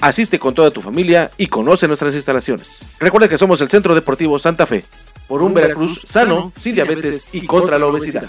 Asiste con toda tu familia y conoce nuestras instalaciones. Recuerda que somos el Centro Deportivo Santa Fe, por un Veracruz sano, sin diabetes y contra la obesidad.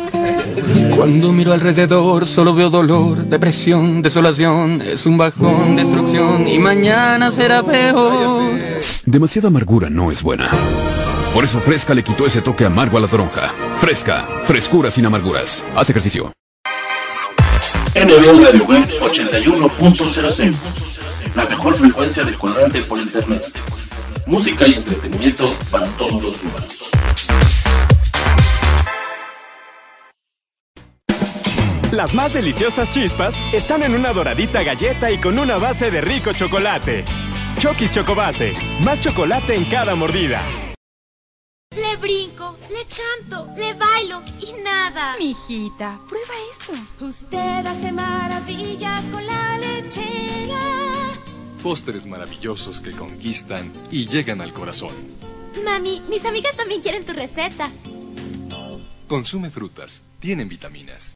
Cuando miro alrededor solo veo dolor, depresión, desolación, es un bajón, destrucción y mañana será peor. Demasiada amargura no es buena. Por eso Fresca le quitó ese toque amargo a la toronja. Fresca, frescura sin amarguras. Haz ejercicio. NB Radio Web 81.06 La mejor frecuencia de cuadrante por internet. Música y entretenimiento para todos los humanos. Las más deliciosas chispas están en una doradita galleta y con una base de rico chocolate. Chokis Chocobase, más chocolate en cada mordida. Le brinco, le canto, le bailo y nada. Mijita, prueba esto. Usted hace maravillas con la lechera. Pósteres maravillosos que conquistan y llegan al corazón. Mami, mis amigas también quieren tu receta. Consume frutas, tienen vitaminas.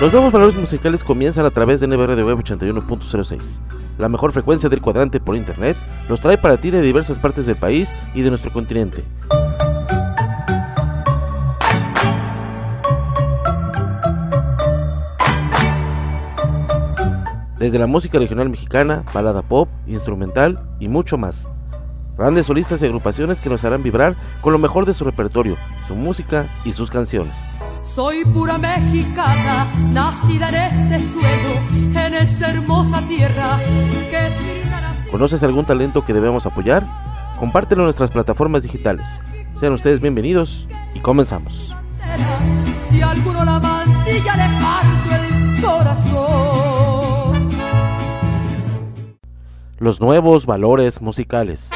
Los nuevos valores musicales comienzan a través de NBR de Web 81.06. La mejor frecuencia del cuadrante por internet los trae para ti de diversas partes del país y de nuestro continente. Desde la música regional mexicana, balada pop, instrumental y mucho más. Grandes solistas y agrupaciones que nos harán vibrar con lo mejor de su repertorio, su música y sus canciones. Soy pura mexicana, nacida en este suelo, en esta hermosa tierra que es mi ¿Conoces algún talento que debemos apoyar? Compártelo en nuestras plataformas digitales. Sean ustedes bienvenidos y comenzamos. Si alguno la mancilla le parto el corazón. los nuevos valores musicales.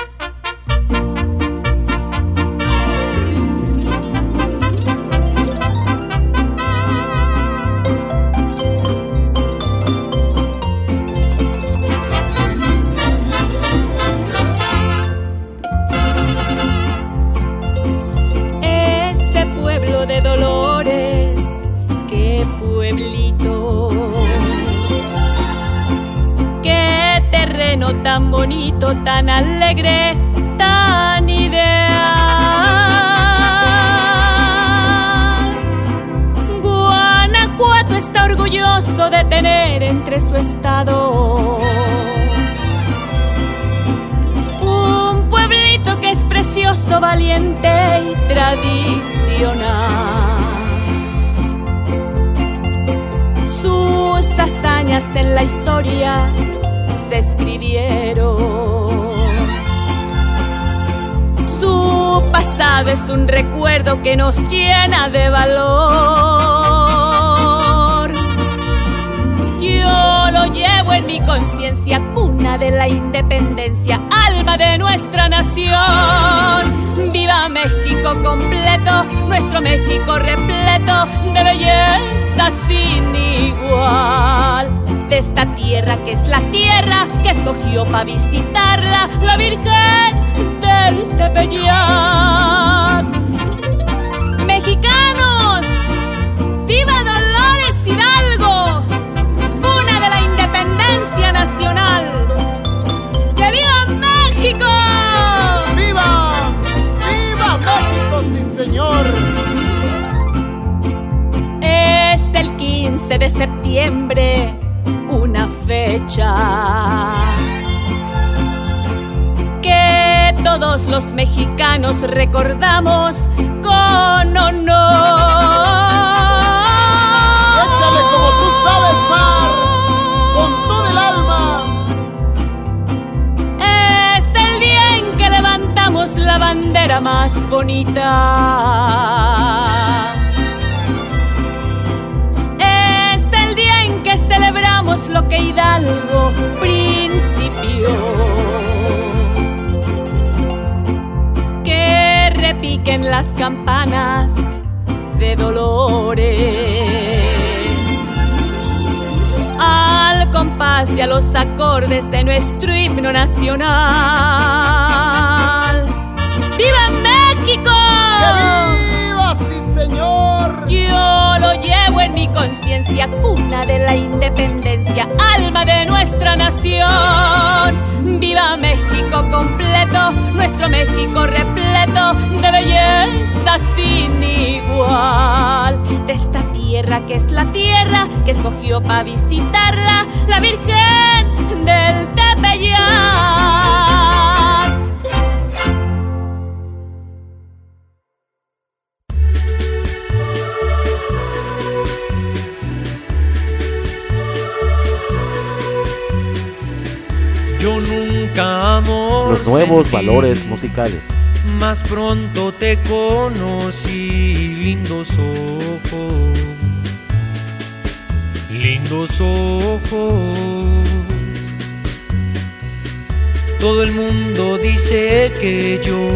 Tan alegre, tan ideal. Guanajuato está orgulloso de tener entre su estado un pueblito que es precioso, valiente y tradicional. Sus hazañas en la historia escribieron. Su pasado es un recuerdo que nos llena de valor. Yo lo llevo en mi conciencia, cuna de la independencia, alma de nuestra nación. Viva México completo, nuestro México repleto de belleza sin igual. De esta tierra que es la tierra que escogió para visitarla la Virgen del Tepeyac. Mexicanos, viva Dolores Hidalgo, cuna de la independencia nacional. ¡Que viva México! ¡Viva! ¡Viva México, sí señor! Es el 15 de septiembre, fecha que todos los mexicanos recordamos con honor. ¡Échale como tú sabes, Mar! ¡Con todo el alma! Es el día en que levantamos la bandera más bonita. Lo que Hidalgo principió. Que repiquen las campanas de dolores al compás y a los acordes de nuestro himno nacional. ¡Viva México! Yo lo llevo en mi conciencia, cuna de la independencia, alma de nuestra nación. ¡Viva México completo, nuestro México repleto de belleza sin igual! De esta tierra que es la tierra que escogió para visitarla la Virgen del Tepeyac. Nuevos valores musicales. Más pronto te conocí, lindos ojos, lindos ojos. Todo el mundo dice que yo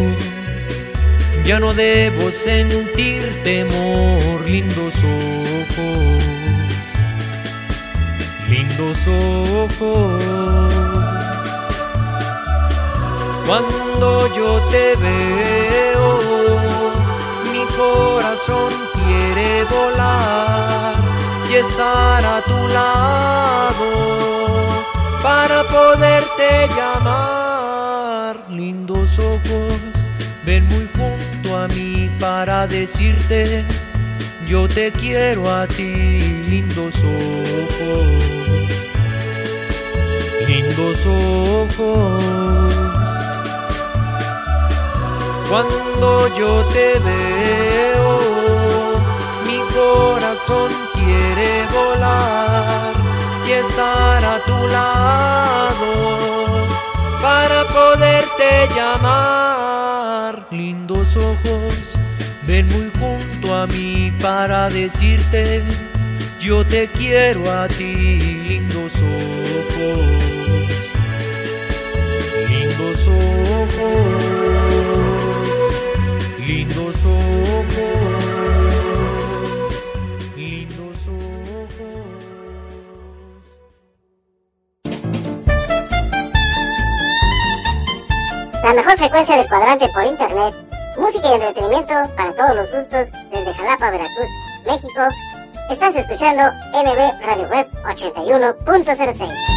ya no debo sentir temor, lindos ojos, lindos ojos. Cuando yo te veo, mi corazón quiere volar y estar a tu lado para poderte llamar. Lindos ojos, ven muy junto a mí para decirte, yo te quiero a ti, lindos ojos, lindos ojos. Cuando yo te veo, mi corazón quiere volar y estar a tu lado para poderte llamar. Lindos ojos, ven muy junto a mí para decirte, yo te quiero a ti, lindos ojos lindos ojos, lindos ojos. La mejor frecuencia del cuadrante por internet, música y entretenimiento para todos los gustos desde Jalapa, Veracruz, México. Estás escuchando NB Radio Web 81.06.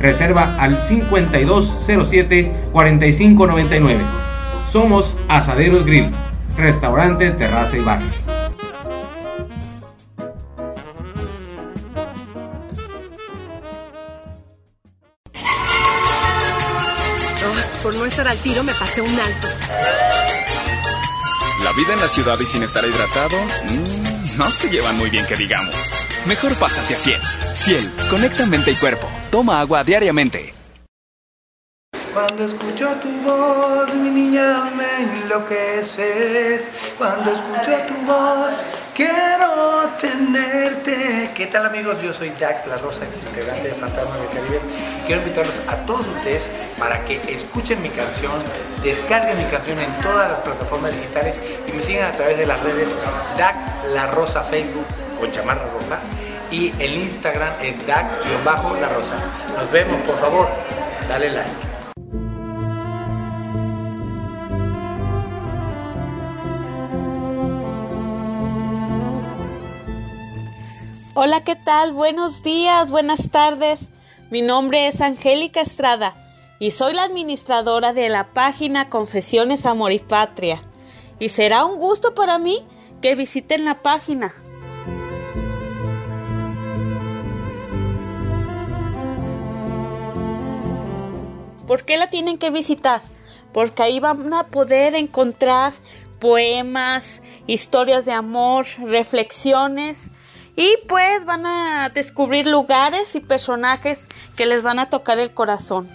Reserva al 5207-4599. Somos Asaderos Grill, restaurante, terraza y bar. Oh, por no estar al tiro me pasé un alto. La vida en la ciudad y sin estar hidratado, mmm, no se llevan muy bien que digamos. Mejor pásate a Ciel. Ciel, conecta mente y cuerpo. Toma agua diariamente. Cuando escucho tu voz, mi niña, me enloqueces. Cuando escucho tu voz, quiero tenerte. ¿Qué tal amigos? Yo soy Dax La Rosa, ex integrante de Fantasma del Caribe. Quiero invitarlos a todos ustedes para que escuchen mi canción, descarguen mi canción en todas las plataformas digitales y me sigan a través de las redes Dax La Rosa Facebook con chamarra roja y el Instagram es Dax-La Rosa. Nos vemos, por favor, dale like. Hola, ¿qué tal? Buenos días, buenas tardes. Mi nombre es Angélica Estrada y soy la administradora de la página Confesiones Amor y Patria. Y será un gusto para mí que visiten la página. ¿Por qué la tienen que visitar? Porque ahí van a poder encontrar poemas, historias de amor, reflexiones y pues van a descubrir lugares y personajes que les van a tocar el corazón.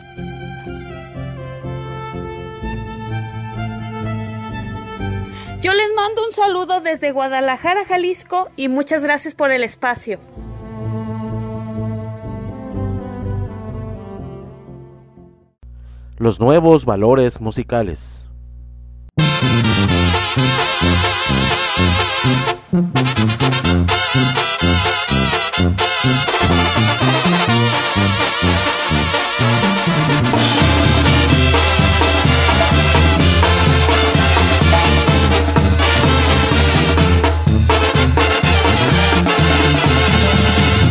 Yo les mando un saludo desde Guadalajara, Jalisco y muchas gracias por el espacio. Los nuevos valores musicales.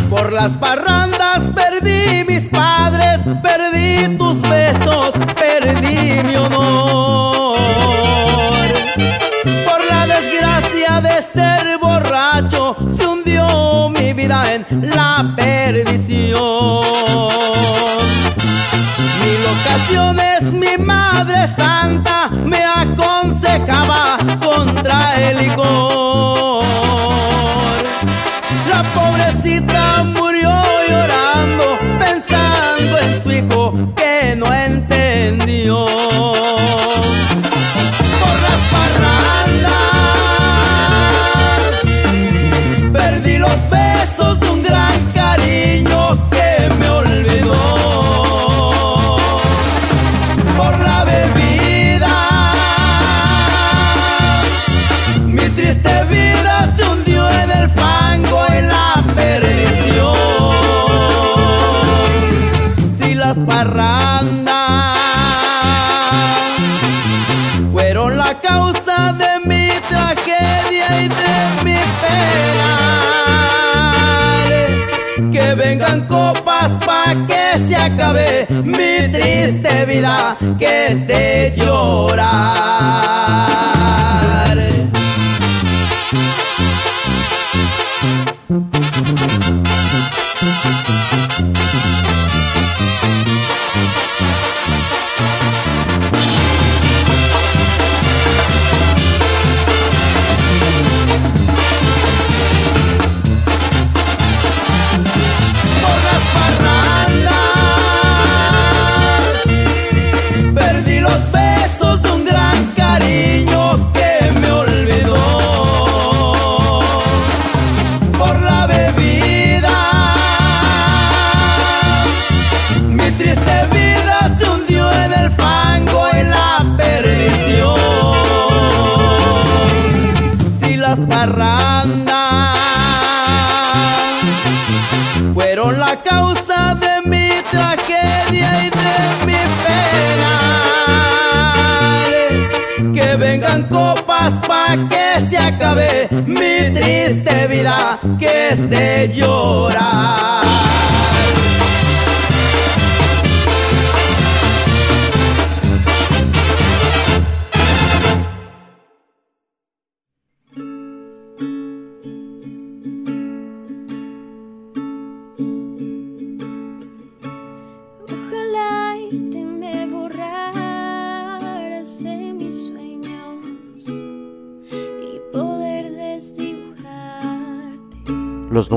Por las parrandas perdí mis padres, perdí tus besos, perdí mi honor. Por la desgracia de ser borracho, se hundió mi vida en la perdición. Mil ocasiones mi Madre Santa me aconsejaba contra el licor. La pobrecita copas pa' que se acabe mi triste vida que es de llorar.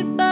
Pa'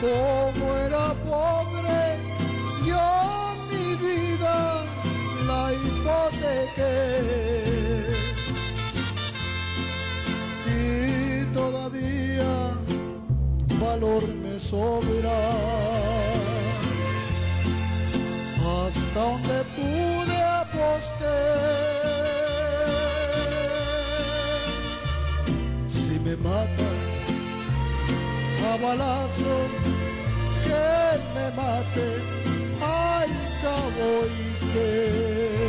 Como era pobre, yo mi vida la hipotequé. Y todavía valor me sobra. Hasta donde pude aposté. Si me matan a balazos que me maten al cabo y que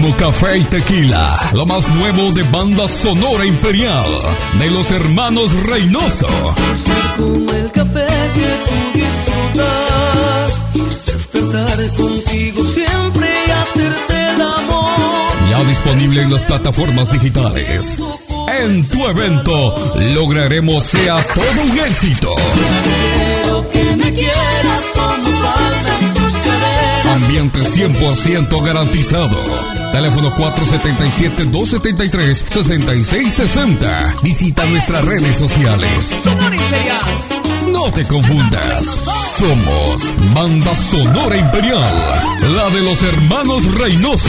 Como café y tequila, lo más nuevo de banda sonora imperial de los hermanos Reynoso. Como el café que tú disfrutas, despertar contigo siempre y hacerte el amor. Ya disponible en las plataformas digitales. En tu evento lograremos sea todo un éxito. Quiero que me quieras como. Ambiente 100% garantizado. Teléfono 477-273-6660. Visita nuestras redes sociales. Sonora Imperial. No te confundas. Somos Banda Sonora Imperial. La de los hermanos Reynoso.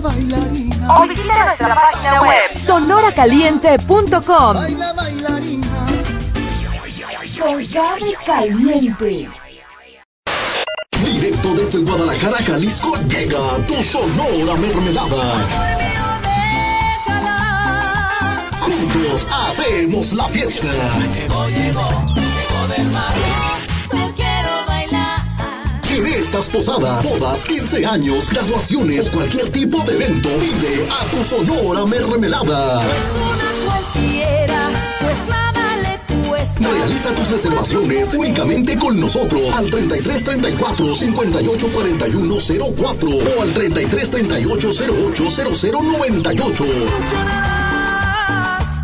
Baila, bailarina. O visita nuestra página web sonoracaliente.com. Baila, bailarina. Con Gaby Caliente. Directo desde Guadalajara, Jalisco, llega tu Sonora Mermelada. Juntos hacemos la fiesta. Llegó, llegó, llegó del mar. En estas posadas, bodas, 15 años, graduaciones, cualquier tipo de evento, pide a tu Sonora Mermelada. Cualquiera, pues nada le cuesta. Realiza tus reservaciones únicamente con nosotros al 33 34 58 41 04 o al 33 38 08 00 98.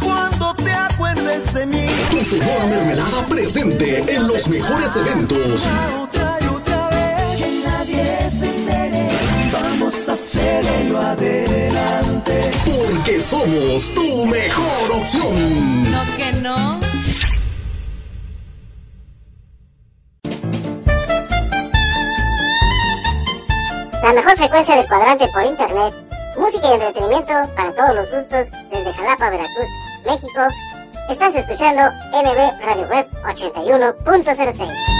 Cuando te acuerdes de mí. Tu Sonora Mermelada presente en los mejores eventos. Adelante. Porque somos tu mejor opción. No que no. La mejor frecuencia del cuadrante por internet. Música y entretenimiento para todos los gustos desde Jalapa, Veracruz, México. Estás escuchando NB Radio Web 81.06.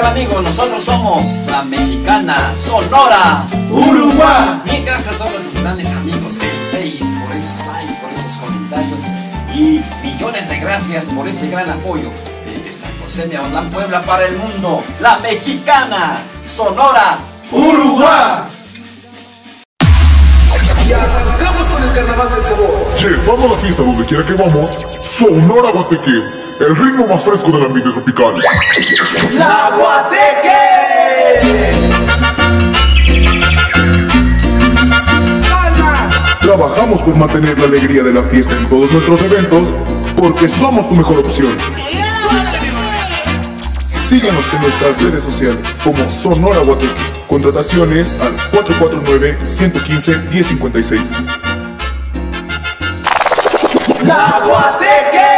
tal amigos? Nosotros somos la mexicana Sonora Uruguay. Bien, gracias a todos nuestros grandes amigos del Face por esos likes, por esos comentarios y millones de gracias por ese gran apoyo desde San José de Aulán, Puebla para el mundo. La mexicana Sonora Uruguay. Y arrancamos con el carnaval del sabor. Llevando la fiesta donde quiera que vamos, Sonora Guateque, el ritmo más fresco del ambiente tropical. ¡La Guateque! Trabajamos por mantener la alegría de la fiesta en todos nuestros eventos, porque somos tu mejor opción. Síguenos en nuestras redes sociales como Sonora Guateque. Contrataciones al 449-115-1056. ¡La Guateque!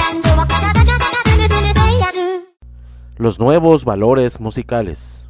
Los nuevos valores musicales.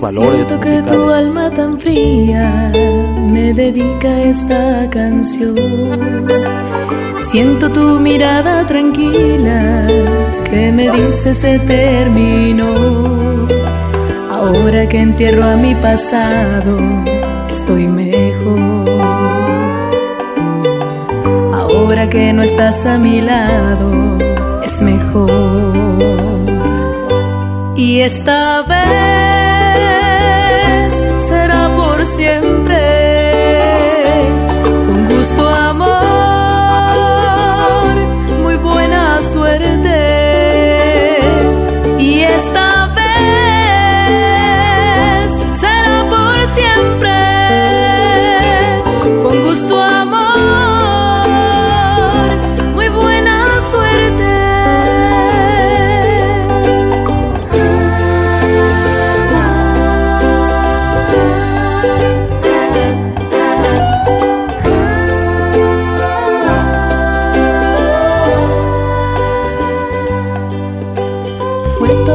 Valores Siento que tu alma tan fría me dedica esta canción. Siento tu mirada tranquila que me dice se terminó. Ahora que entierro a mi pasado, estoy mejor. Ahora que no estás a mi lado, es mejor. Y esta vez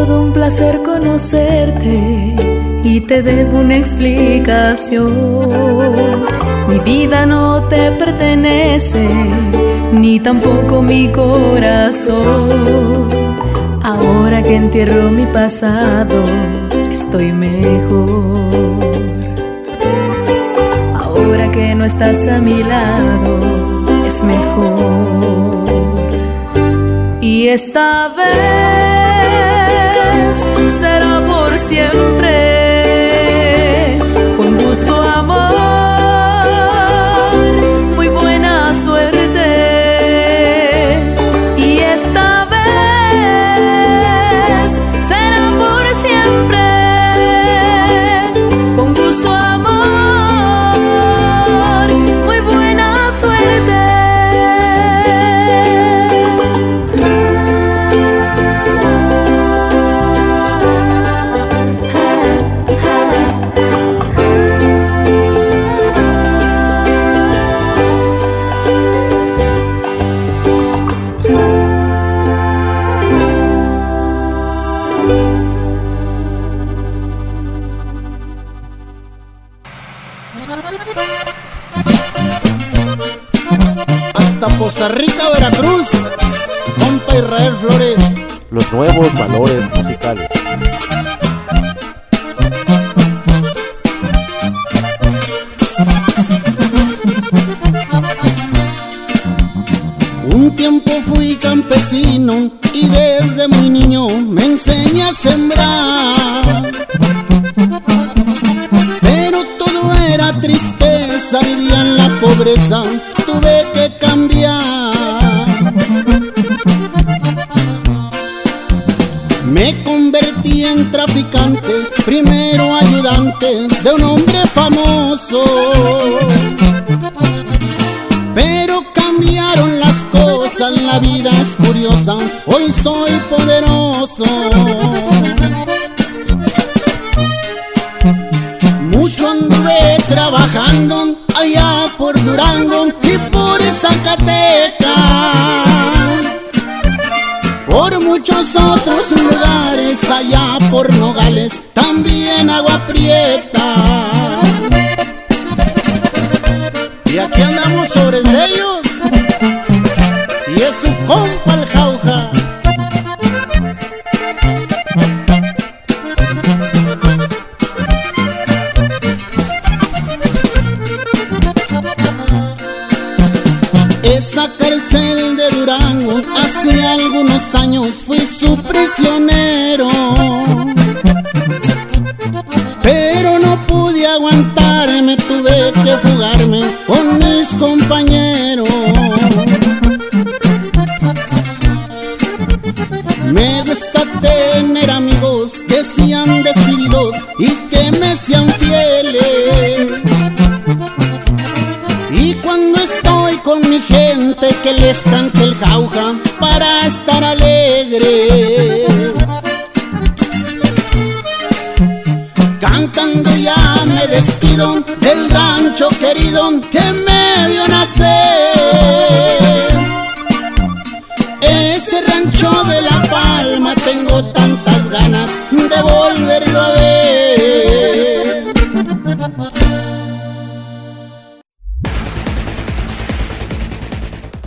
todo un placer conocerte y te debo una explicación. Mi vida no te pertenece, ni tampoco mi corazón. Ahora que entierro mi pasado, estoy mejor. Ahora que no estás a mi lado, es mejor. Y esta vez será por siempre. Fue un gusto, amor, Poza Rica, Veracruz. Compa Israel Flores. Los nuevos valores musicales. Un tiempo fui campesino y desde muy niño me enseñé a sembrar. Vivía en la pobreza, tuve que cambiar. Me convertí en traficante, primero ayudante de un hombre famoso. Pero cambiaron las cosas, la vida es curiosa, hoy soy poderoso. Trabajando allá por Durango y por Zacatecas. Por muchos otros lugares allá por Nogales, también agua prieta. Y aquí andamos sobre ellos. Cárcel de Durango, hace algunos años fui su prisionero. Pero no pude aguantarme, tuve que fugarme con mis compañeros. Me gusta tener amigos que sean decididos y con mi gente que les cante el jauja para estar alegre. Cantando ya me despido del rancho querido que me vio nacer. Ese rancho de La Palma tengo tantas ganas de volverlo a ver.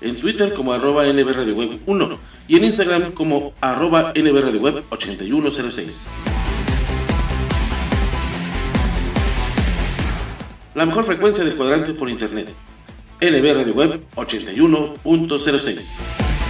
en Twitter como arroba NB Radio Web 1 y en Instagram como arroba NB Radio Web 8106. La mejor frecuencia del cuadrante por internet. NB Radio Web 81.06.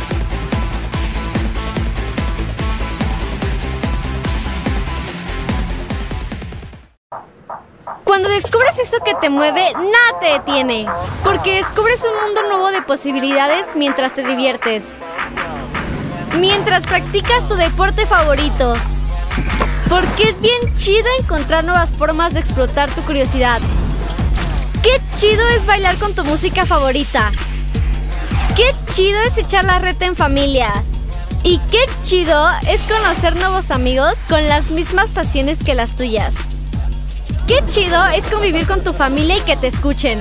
Cuando descubres eso que te mueve, nada te detiene. Porque descubres un mundo nuevo de posibilidades mientras te diviertes. Mientras practicas tu deporte favorito. Porque es bien chido encontrar nuevas formas de explotar tu curiosidad. Qué chido es bailar con tu música favorita. Qué chido es echar la reta en familia. Y qué chido es conocer nuevos amigos con las mismas pasiones que las tuyas. Qué chido es convivir con tu familia y que te escuchen.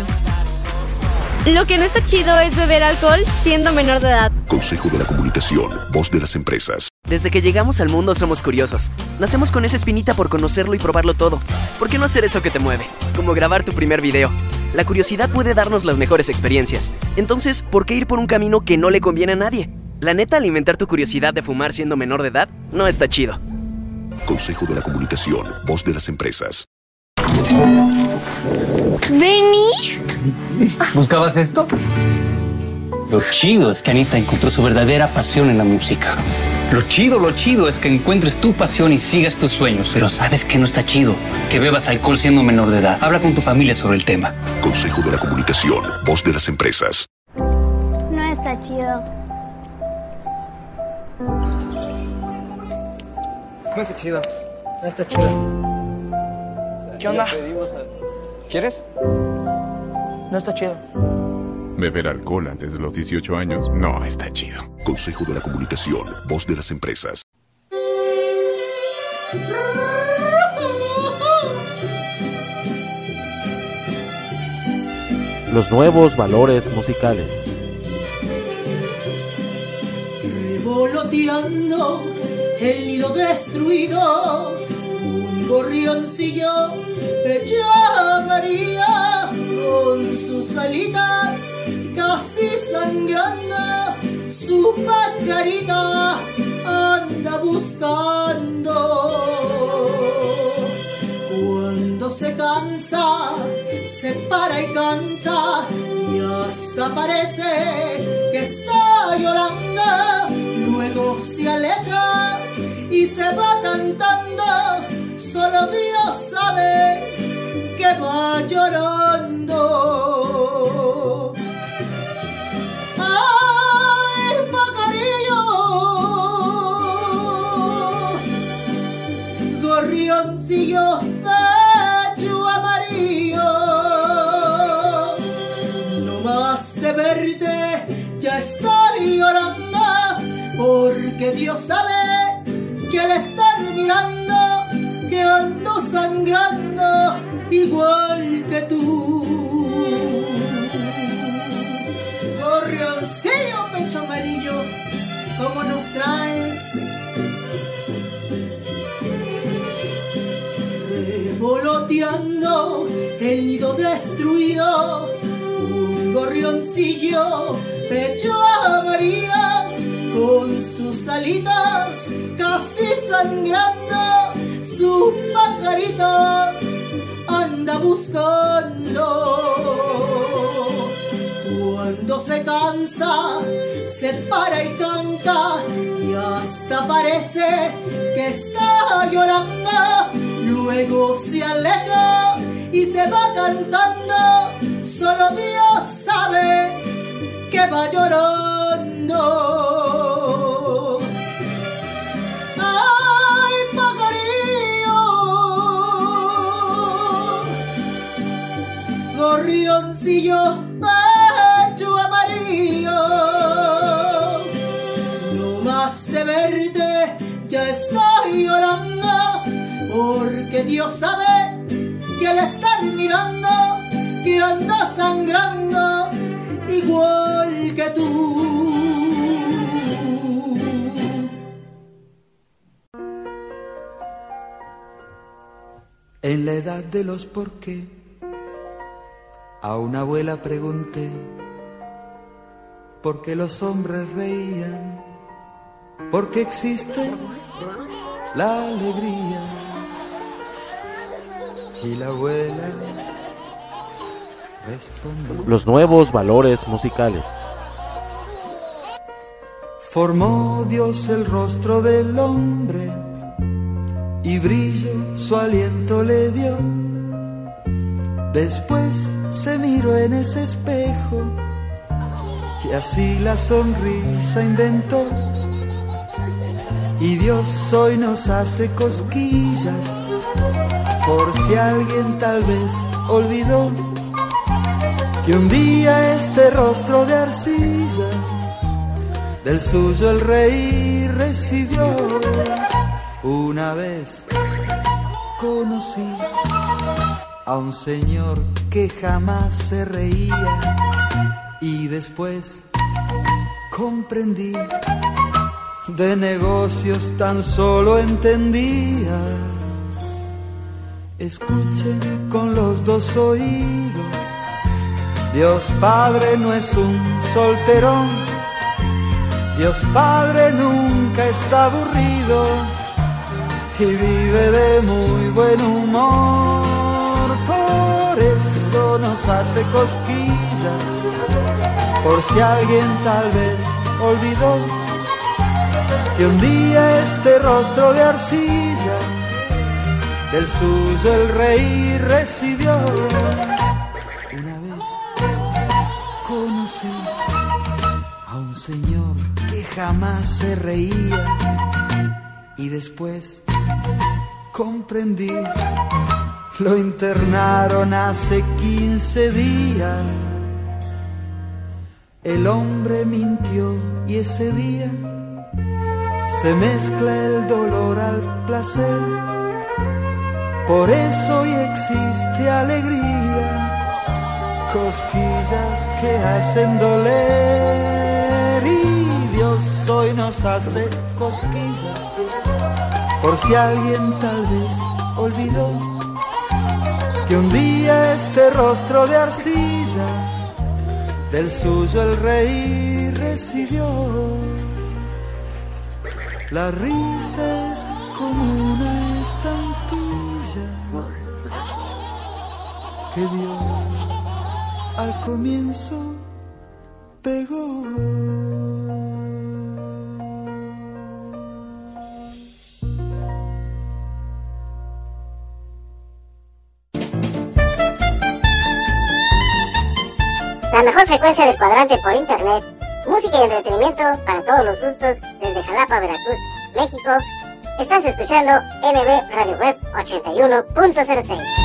Lo que no está chido es beber alcohol siendo menor de edad. Consejo de la Comunicación, voz de las empresas. Desde que llegamos al mundo somos curiosos. Nacemos con esa espinita por conocerlo y probarlo todo. ¿Por qué no hacer eso que te mueve? Como grabar tu primer video. La curiosidad puede darnos las mejores experiencias. Entonces, ¿por qué ir por un camino que no le conviene a nadie? La neta, alimentar tu curiosidad de fumar siendo menor de edad no está chido. Consejo de la Comunicación, voz de las empresas. ¿Vení? ¿Buscabas esto? Lo chido es que Anita encontró su verdadera pasión en la música. Lo chido, lo chido es que encuentres tu pasión y sigas tus sueños. Pero ¿sabes que no está chido? Que bebas alcohol siendo menor de edad. Habla con tu familia sobre el tema. Consejo de la Comunicación, voz de las empresas. No está chido. No está chido. No está chido. ¿Qué onda? ¿Quieres? No está chido. Beber alcohol antes de los 18 años no está chido. Consejo de la Comunicación, voz de las empresas. Los nuevos valores musicales. Revoloteando el nido destruido, un gorrioncillo llamaría con sus alitas casi sangrando, su pajarita anda buscando. Cuando se cansa, se para y canta y hasta parece que está llorando. Luego se aleja y se va que va llorando. ¡Ay! Gorrioncillo traes? Revoloteando el nido destruido, un gorrioncillo, pecho amarillo, con sus alitas casi sangrando, su pajarito anda buscando. Cuando se cansa, se para y canta y hasta parece que está llorando. Luego se aleja y se va cantando. Solo Dios sabe que va llorando. Ay, gorrioncillo, ya estoy llorando, porque Dios sabe que le están mirando, que anda sangrando igual que tú. En la edad de los por qué, a una abuela pregunté por qué los hombres reían, por qué existe la alegría. Y la abuela respondió. Los nuevos valores musicales. Formó Dios el rostro del hombre y brillo su aliento le dio. Después se miró en ese espejo y así la sonrisa inventó. Y Dios hoy nos hace cosquillas por si alguien tal vez olvidó que un día este rostro de arcilla del suyo el rey recibió. Una vez conocí a un señor que jamás se reía y después comprendí de negocios tan solo entendía. Escuchen con los dos oídos, Dios Padre no es un solterón, Dios Padre nunca está aburrido y vive de muy buen humor, por eso nos hace cosquillas, por si alguien tal vez olvidó que un día este rostro de arcilla del suyo el rey recibió. Una vez conocí a un señor que jamás se reía y después comprendí, lo internaron hace 15 días. El hombre mintió y ese día se mezcla el dolor al placer. Por eso hoy existe alegría, cosquillas que hacen doler y Dios hoy nos hace cosquillas. Por si alguien tal vez olvidó que un día este rostro de arcilla del suyo el rey recibió. La risa es como una estampilla que Dios al comienzo pegó. La mejor frecuencia del cuadrante por internet. Música y entretenimiento para todos los gustos desde Jalapa, Veracruz, México. Estás escuchando NB Radio Web 81.06.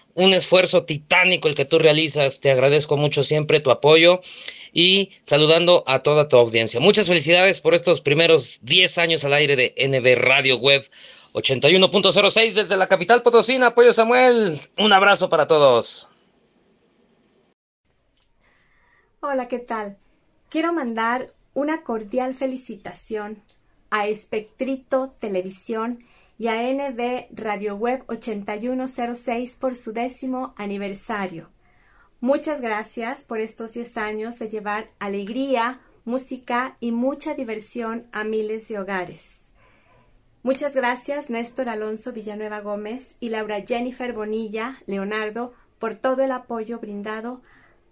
un esfuerzo titánico el que tú realizas. Te agradezco mucho siempre tu apoyo y saludando a toda tu audiencia. Muchas felicidades por estos primeros 10 años al aire de NB Radio Web 81.06 desde la capital potosina. Apoyo Samuel, un abrazo para todos. Hola, ¿qué tal? Quiero mandar una cordial felicitación a Espectrito Televisión y a NB Radio Web 8106 por su décimo aniversario. Muchas gracias por estos 10 años de llevar alegría, música y mucha diversión a miles de hogares. Muchas gracias Néstor Alonso Villanueva Gómez y Laura Jennifer Bonilla Leonardo por todo el apoyo brindado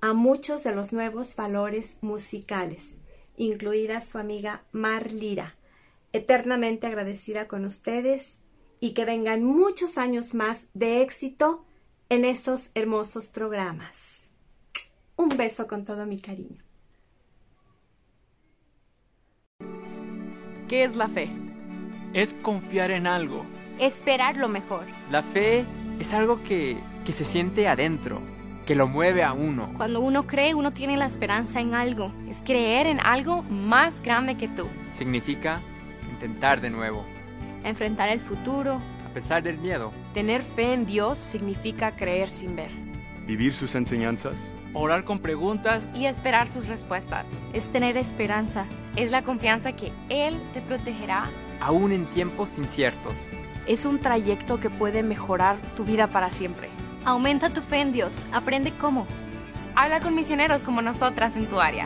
a muchos de los nuevos valores musicales, incluida su amiga Mar Lira. Eternamente agradecida con ustedes y que vengan muchos años más de éxito en esos hermosos programas. Un beso con todo mi cariño. ¿Qué es la fe? Es confiar en algo. Esperar lo mejor. La fe es algo que, que se siente adentro, que lo mueve a uno. Cuando uno cree, uno tiene la esperanza en algo. Es creer en algo más grande que tú. Significa intentar de nuevo. Enfrentar el futuro. A pesar del miedo. Tener fe en Dios significa creer sin ver. Vivir sus enseñanzas. Orar con preguntas. Y esperar sus respuestas. Es tener esperanza. Es la confianza que Él te protegerá. Aún en tiempos inciertos. Es un trayecto que puede mejorar tu vida para siempre. Aumenta tu fe en Dios. Aprende cómo. Habla con misioneros como nosotras en tu área.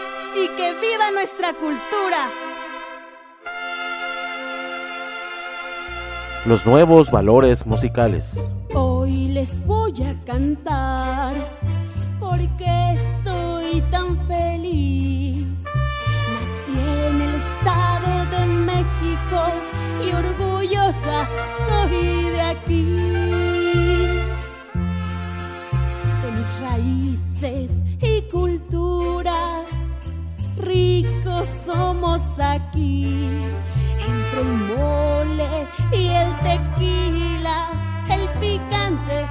¡Y que viva nuestra cultura! Los nuevos valores musicales. Hoy les voy a cantar porque estoy tan feliz. Nací en el Estado de México y orgullosa soy de aquí. De mis raíces ricos somos aquí. Entre el mole y el tequila, el picante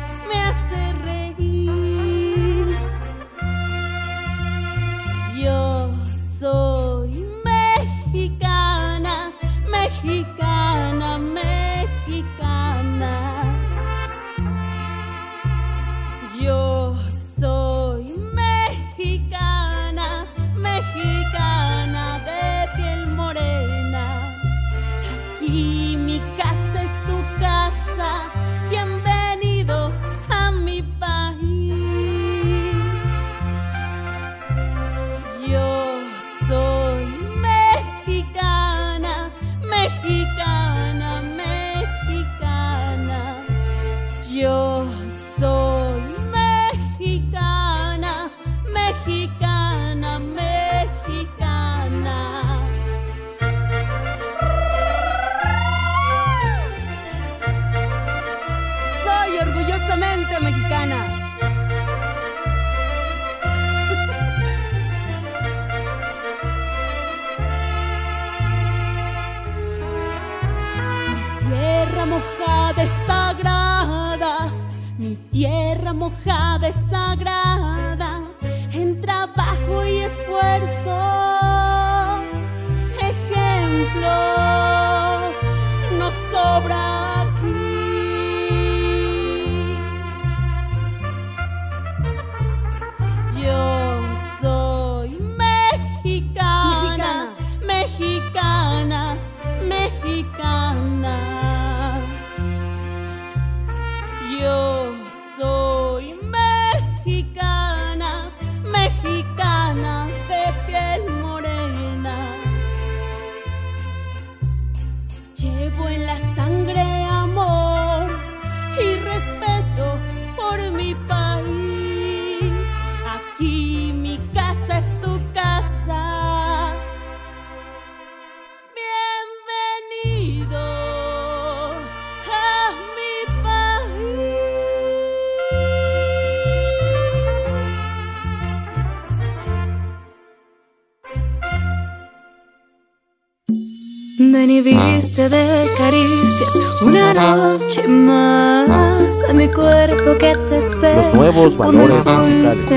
ven y viste de caricias una noche más a mi cuerpo que te espera. Los nuevos valores musicales.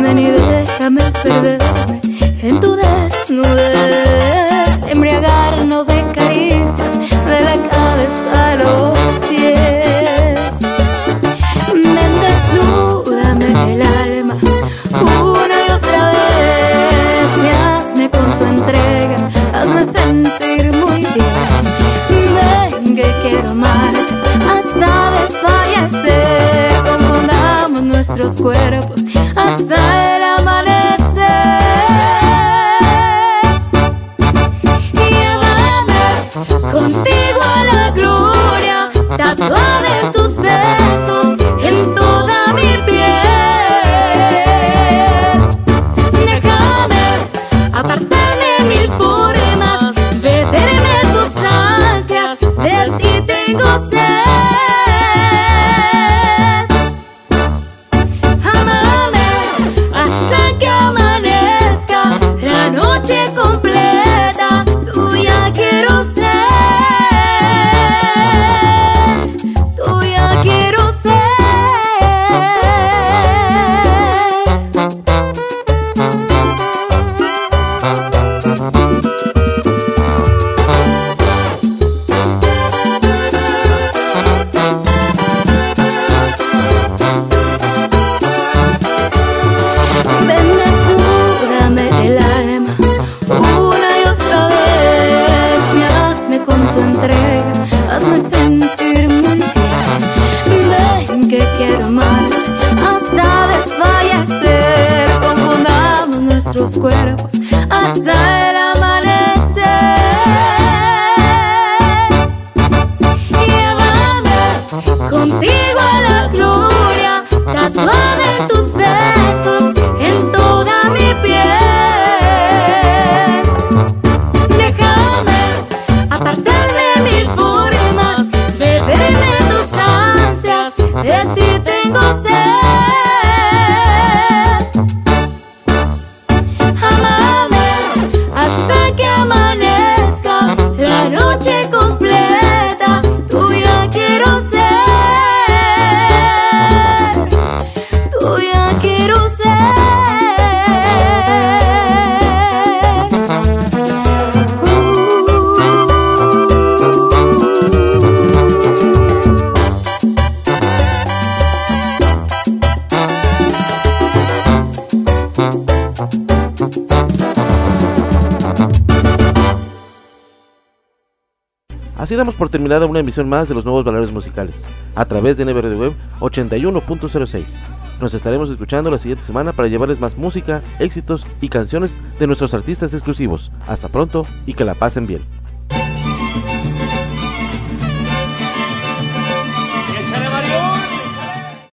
Ven y déjame perderme en tu desnudez, embriagar los cuerpos damos por terminada una emisión más de los nuevos valores musicales a través de NBRD Web 81.06. Nos estaremos escuchando la siguiente semana para llevarles más música, éxitos y canciones de nuestros artistas exclusivos. Hasta pronto y que la pasen bien.